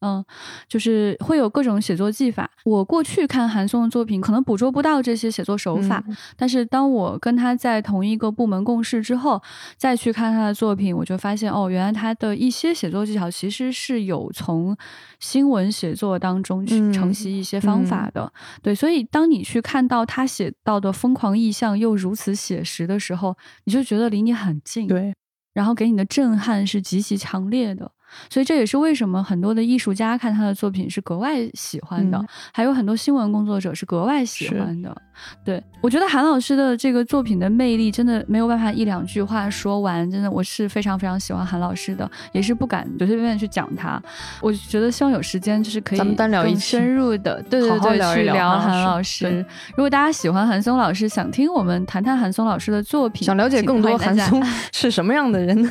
对，嗯，就是会有各种写作技法。我过去看韩松的作品，可能捕捉不到这些写作手法，嗯但是当我跟他在同一个部门共事之后，再去看他的作品，我就发现哦，原来他的一些写作技巧其实是有从新闻写作当中去嗯承袭一些方法的。对，所以当你去看到他写到的疯狂意象又如此写实的时候，你就觉得离你很近，，对，然后给你的震撼是极其强烈的。所以这也是为什么很多的艺术家看他的作品是格外喜欢的，嗯还有很多新闻工作者是格外喜欢的。对我觉得韩老师的这个作品的魅力真的没有办法一两句话说完，真的我是非常非常喜欢韩老师的，也是不敢随随便便去讲他。我觉得希望有时间就是可以咱们单聊一更深入的，对对好好对，聊聊去聊韩韩老老师。如果大家喜欢韩松老师，想听我们谈谈韩松老师的作品，想了解更多韩松是什么样的人？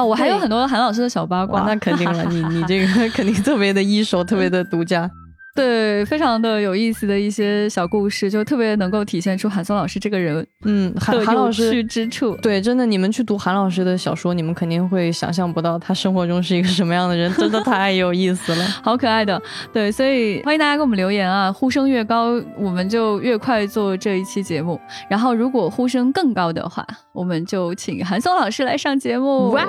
哦，我还有很多韩老师的小八，卦，那肯定了，你你这个 肯定特别的一手，特别的独家。对，非常的有意思的一些小故事，就特别能够体现出韩松老师这个人嗯，韩韩老师之处。对，真的，你们去读韩老师的小说，你们肯定会想象不到他生活中是一个什么样的人，真的太有意思了。好可爱的，对，所以欢迎大家给我们留言啊，呼声越高，我们就越快做这一期节目。然后如果呼声更高的话，我们就请韩松老师来上节目。哇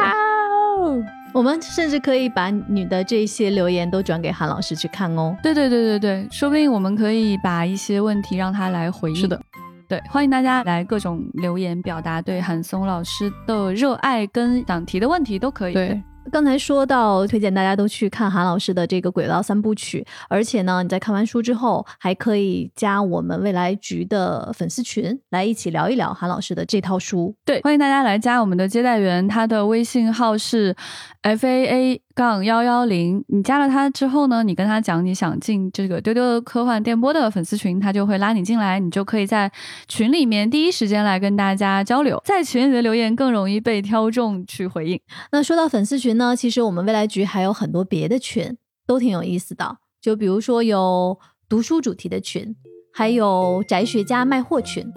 哦！我们甚至可以把你的这些留言都转给韩老师去看哦。对对对对对，说不定我们可以把一些问题让他来回应。是的，对，欢迎大家来各种留言表达对韩松老师的热爱跟想提的问题都可以。对，刚才说到推荐大家都去看韩老师的这个《轨道三部曲》，而且呢，你在看完书之后，还可以加我们未来局的粉丝群，来一起聊一聊韩老师的这套书。对，欢迎大家来加我们的接待员，他的微信号是 f a a 杠幺幺零。你加了他之后呢，你跟他讲你想进这个丢丢科幻电波的粉丝群，他就会拉你进来，你就可以在群里面第一时间来跟大家交流，在群里的留言更容易被挑中去回应。那说到粉丝群呢，其实我们未来局还有很多别的群，都挺有意思的。就比如说有读书主题的群，还有宅学家卖货群。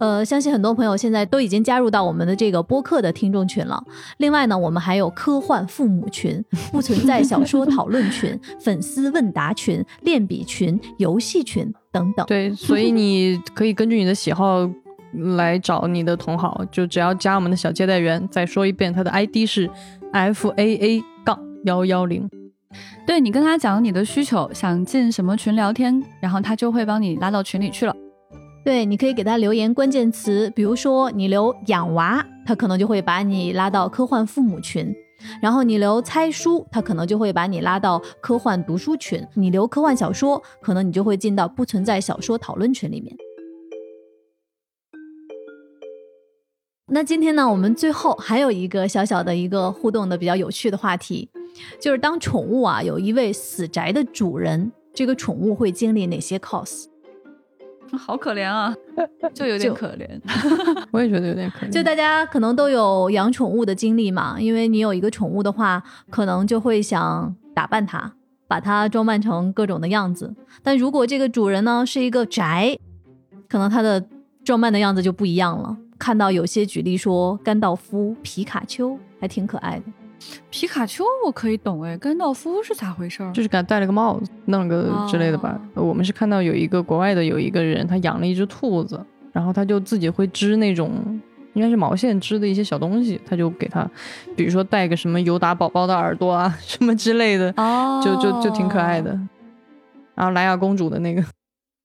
呃，相信很多朋友现在都已经加入到我们的这个播客的听众群了。另外呢，我们还有科幻父母群、不存在小说讨论群、粉丝问答群、练笔群、游戏群等等。对，所以你可以根据你的喜好来找你的同好，就只要加我们的小接待员。再说一遍，他的 ID 是 F A A 杠幺幺零。对你跟他讲你的需求，想进什么群聊天，然后他就会帮你拉到群里去了。对，你可以给他留言关键词，比如说你留养娃，他可能就会把你拉到科幻父母群；然后你留猜书，他可能就会把你拉到科幻读书群；你留科幻小说，可能你就会进到不存在小说讨论群里面。那今天呢，我们最后还有一个小小的一个互动的比较有趣的话题，就是当宠物啊有一位死宅的主人，这个宠物会经历哪些 cos？好可怜啊，就有点可怜。我也觉得有点可怜。就大家可能都有养宠物的经历嘛，因为你有一个宠物的话，可能就会想打扮它，把它装扮成各种的样子。但如果这个主人呢是一个宅，可能他的装扮的样子就不一样了。看到有些举例说甘道夫、皮卡丘还挺可爱的，皮卡丘我可以懂哎，甘道夫是咋回事儿？就是给他戴了个帽子，弄了个之类的吧。我们是看到有一个国外的有一个人，他养了一只兔子，然后他就自己会织那种应该是毛线织的一些小东西，他就给他，比如说戴个什么尤达宝宝的耳朵啊 什么之类的，哦就就就挺可爱的。然后莱雅公主的那个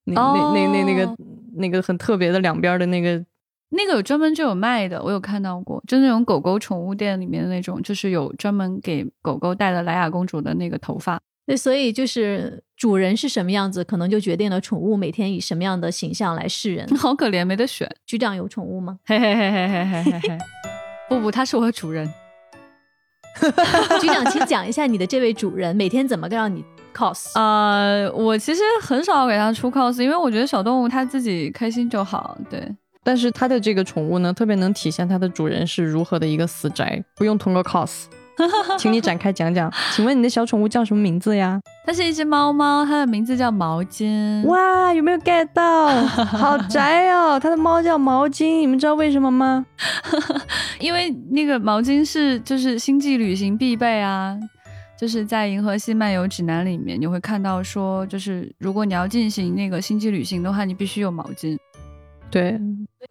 那那那那那个哦那个很特别的两边的那个，那个有专门就有卖的，我有看到过，就那种狗狗宠物店里面的那种，就是有专门给狗狗戴了莱雅公主的那个头发。对，所以就是主人是什么样子，可能就决定了宠物每天以什么样的形象来示人。好可怜，没得选。局长有宠物吗？嘿嘿嘿嘿嘿嘿嘿嘿。不不，他是我的主人。局长，请讲一下你的这位主人每天怎么让你 cos？呃，我其实很少给他出 cos，因为我觉得小动物它自己开心就好。对，但是它的这个宠物呢，特别能体现它的主人是如何的一个死宅，不用通过 cos。请你展开讲讲，请问你的小宠物叫什么名字呀？它是一只猫猫，它的名字叫毛巾。哇，有没有 get 到？好宅哦！它的猫叫毛巾，你们知道为什么吗？因为那个毛巾是就是星际旅行必备啊，就是在《银河系漫游指南》里面你会看到说，就是如果你要进行那个星际旅行的话，你必须有毛巾。对，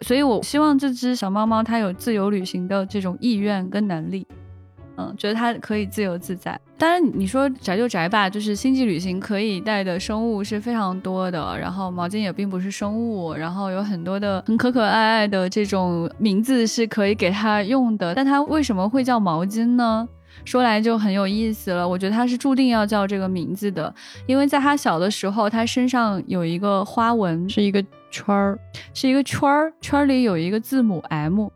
所以我希望这只小猫猫它有自由旅行的这种意愿跟能力。嗯，觉得它可以自由自在。当然，你说宅就宅吧，就是星际旅行可以带的生物是非常多的，然后毛巾也并不是生物，然后有很多的很可可爱爱的这种名字是可以给它用的。但它为什么会叫毛巾呢？说来就很有意思了。我觉得它是注定要叫这个名字的，因为在它小的时候，它身上有一个花纹，是一个圈儿，是一个圈儿，圈儿里有一个字母 M，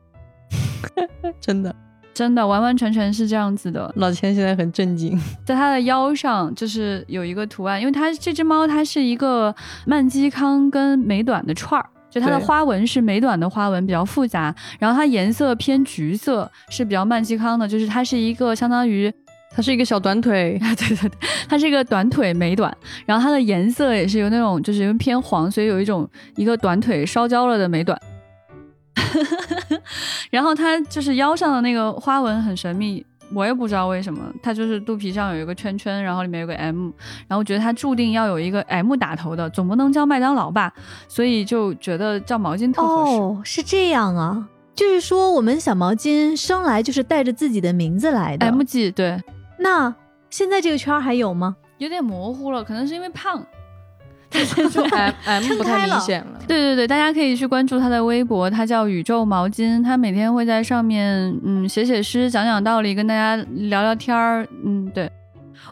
真的。真的完完全全是这样子的。老千现在很震惊，在它的腰上就是有一个图案，因为它这只猫它是一个曼基康跟美短的串儿，就它的花纹是美短的花纹，比较复杂，然后它颜色偏橘色，是比较曼基康的，就是它是一个相当于。它是一个小短腿，啊，对对对，它是一个短腿美短，然后它的颜色也是有那种就是因为偏黄，所以有一种一个短腿烧焦了的美短。然后它就是腰上的那个花纹很神秘，我也不知道为什么，它就是肚皮上有一个圈圈，然后里面有个 M，然后我觉得它注定要有一个 M 打头的，总不能叫麦当劳吧，所以就觉得叫毛巾特合适。哦，是这样啊，就是说我们小毛巾生来就是带着自己的名字来的。M G 对，那现在这个圈还有吗？有点模糊了，可能是因为胖。就 M M 不太明显了。对对对，大家可以去关注他的微博，他叫宇宙毛巾，他每天会在上面嗯写写诗、讲讲道理，跟大家聊聊天儿。嗯，对，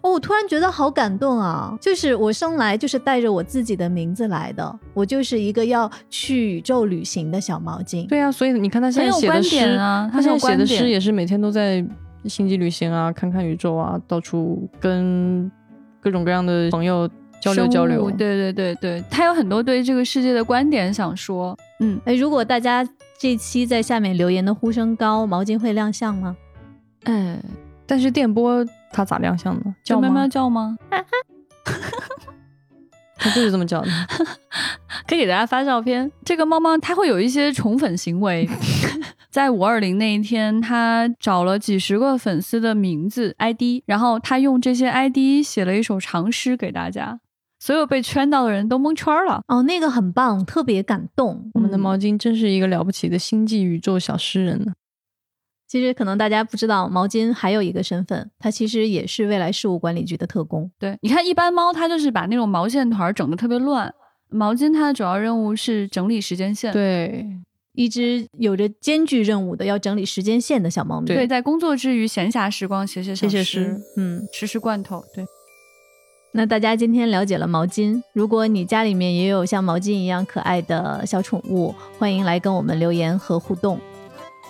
哦，我突然觉得好感动啊！就是我生来就是带着我自己的名字来的，我就是一个要去宇宙旅行的小毛巾。对啊，所以你看他现在写的观诗点啊他现在写的诗也是每天都在星际旅行啊，看看宇宙啊，到处跟各种各样的朋友交流交流。对对对对，他有很多对这个世界的观点想说。嗯，哎，如果大家这期在下面留言的呼声高，毛巾会亮相吗？嗯，但是电波它咋亮相呢？叫叫喵喵吗？叫吗？它就是这么叫的。可以给大家发照片。这个猫猫它会有一些宠粉行为，在五二零那一天，他找了几十个粉丝的名字 ID，然后他用这些 ID 写了一首长诗给大家，所有被圈到的人都蒙圈了。哦，那个很棒，特别感动。我们的嗯毛巾真是一个了不起的星际宇宙小诗人呢。其实可能大家不知道，毛巾还有一个身份，它其实也是未来事务管理局的特工。对，你看，一般猫它就是把那种毛线团整的特别乱，毛巾它的主要任务是整理时间线。对，一只有着艰巨任务的要整理时间线的小猫咪。对，在工作之余闲暇时光写写小写写诗诗，嗯，吃吃罐头。对，那大家今天了解了毛巾，如果你家里面也有像毛巾一样可爱的小宠物，欢迎来跟我们留言和互动。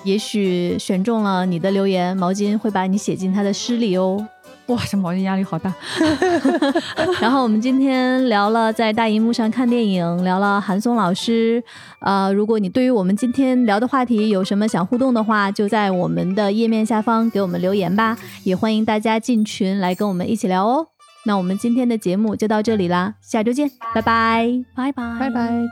也许选中了你的留言，毛巾会把你写进他的诗里哦。哇，这毛巾压力好大。然后我们今天聊了在大荧幕上看电影，聊了韩松老师。呃，如果你对于我们今天聊的话题有什么想互动的话，就在我们的页面下方给我们留言吧。也欢迎大家进群来跟我们一起聊哦。那我们今天的节目就到这里啦，下周见，拜拜，拜拜，拜拜。